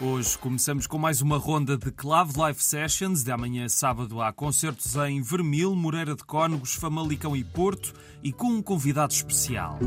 hoje começamos com mais uma ronda de Clave Live Sessions. De amanhã, sábado, há concertos em Vermil, Moreira de Cónegos, Famalicão e Porto e com um convidado especial.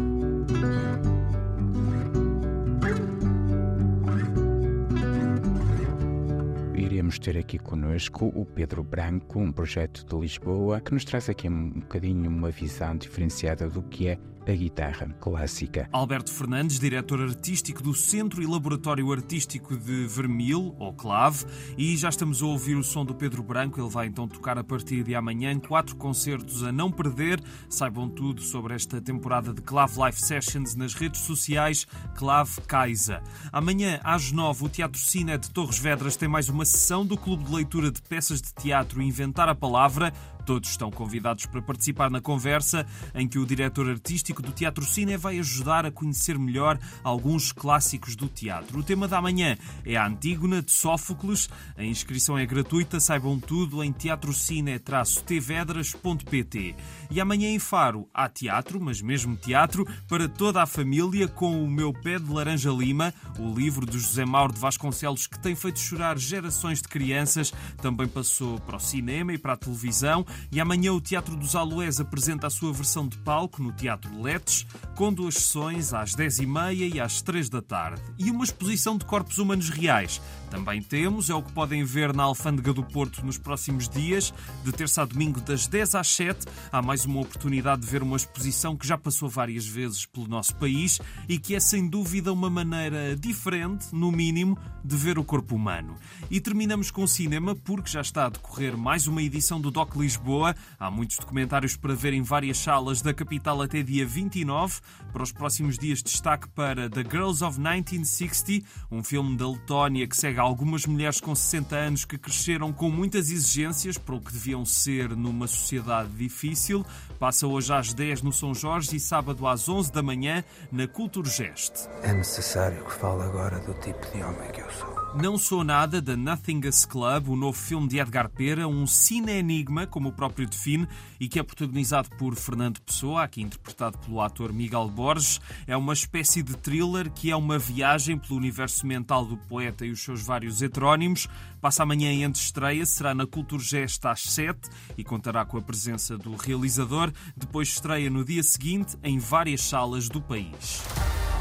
Iremos ter aqui conosco o Pedro Branco, um projeto de Lisboa, que nos traz aqui um bocadinho uma visão diferenciada do que é a guitarra clássica. Alberto Fernandes, diretor artístico do Centro e Laboratório Artístico de Vermil, ou Clave, e já estamos a ouvir o som do Pedro Branco. Ele vai então tocar a partir de amanhã quatro concertos a não perder. Saibam tudo sobre esta temporada de Clave Live Sessions nas redes sociais Clave Kaisa. Amanhã, às nove, o Teatro Cine de Torres Vedras tem mais uma sessão do Clube de Leitura de Peças de Teatro Inventar a Palavra. Todos estão convidados para participar na conversa em que o diretor artístico do Teatro Cine vai ajudar a conhecer melhor alguns clássicos do teatro. O tema da manhã é a Antígona de Sófocles. A inscrição é gratuita, saibam tudo em teatrocine-tvedras.pt. E amanhã em Faro há teatro, mas mesmo teatro, para toda a família com o meu pé de laranja lima, o livro de José Mauro de Vasconcelos que tem feito chorar gerações de crianças, também passou para o cinema e para a televisão e amanhã o Teatro dos Aloés apresenta a sua versão de palco no Teatro Letes, com duas sessões às 10h30 e às 3 da tarde. E uma exposição de corpos humanos reais. Também temos, é o que podem ver na Alfândega do Porto nos próximos dias, de terça a domingo, das 10 às 7. Há mais uma oportunidade de ver uma exposição que já passou várias vezes pelo nosso país e que é sem dúvida uma maneira diferente, no mínimo, de ver o corpo humano. E terminamos com o cinema, porque já está a decorrer mais uma edição do Doc Lisboa. Há muitos documentários para ver em várias salas da capital até dia 29. Para os próximos dias, destaque para The Girls of 1960, um filme da Letónia que segue algumas mulheres com 60 anos que cresceram com muitas exigências para o que deviam ser numa sociedade difícil. Passa hoje às 10 no São Jorge e sábado às 11 da manhã na Culturgest. É necessário que fale agora do tipo de homem que eu sou. Não Sou Nada, da Nothing Us Club, o novo filme de Edgar Pera, um cine-enigma, como o próprio define, e que é protagonizado por Fernando Pessoa, aqui interpretado pelo ator Miguel Borges. É uma espécie de thriller que é uma viagem pelo universo mental do poeta e os seus vários heterónimos. Passa amanhã em antestreia, será na Culturgesta às 7 e contará com a presença do realizador. Depois estreia no dia seguinte em várias salas do país.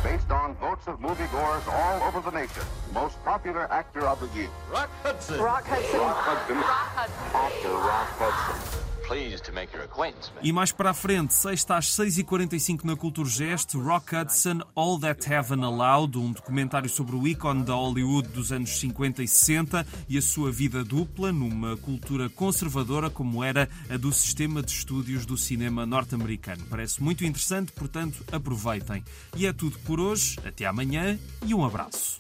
Based on votes of moviegoers all over the nation. Most popular actor of the year. Rock Hudson. Rock Hudson. Rock Hudson. Rock Hudson. Actor Rock Hudson. E mais para a frente, sexta às 6h45 na Culturgest, Rock Hudson, All That Heaven Allowed, um documentário sobre o ícone da Hollywood dos anos 50 e 60 e a sua vida dupla numa cultura conservadora como era a do sistema de estúdios do cinema norte-americano. Parece muito interessante, portanto, aproveitem. E é tudo por hoje, até amanhã e um abraço.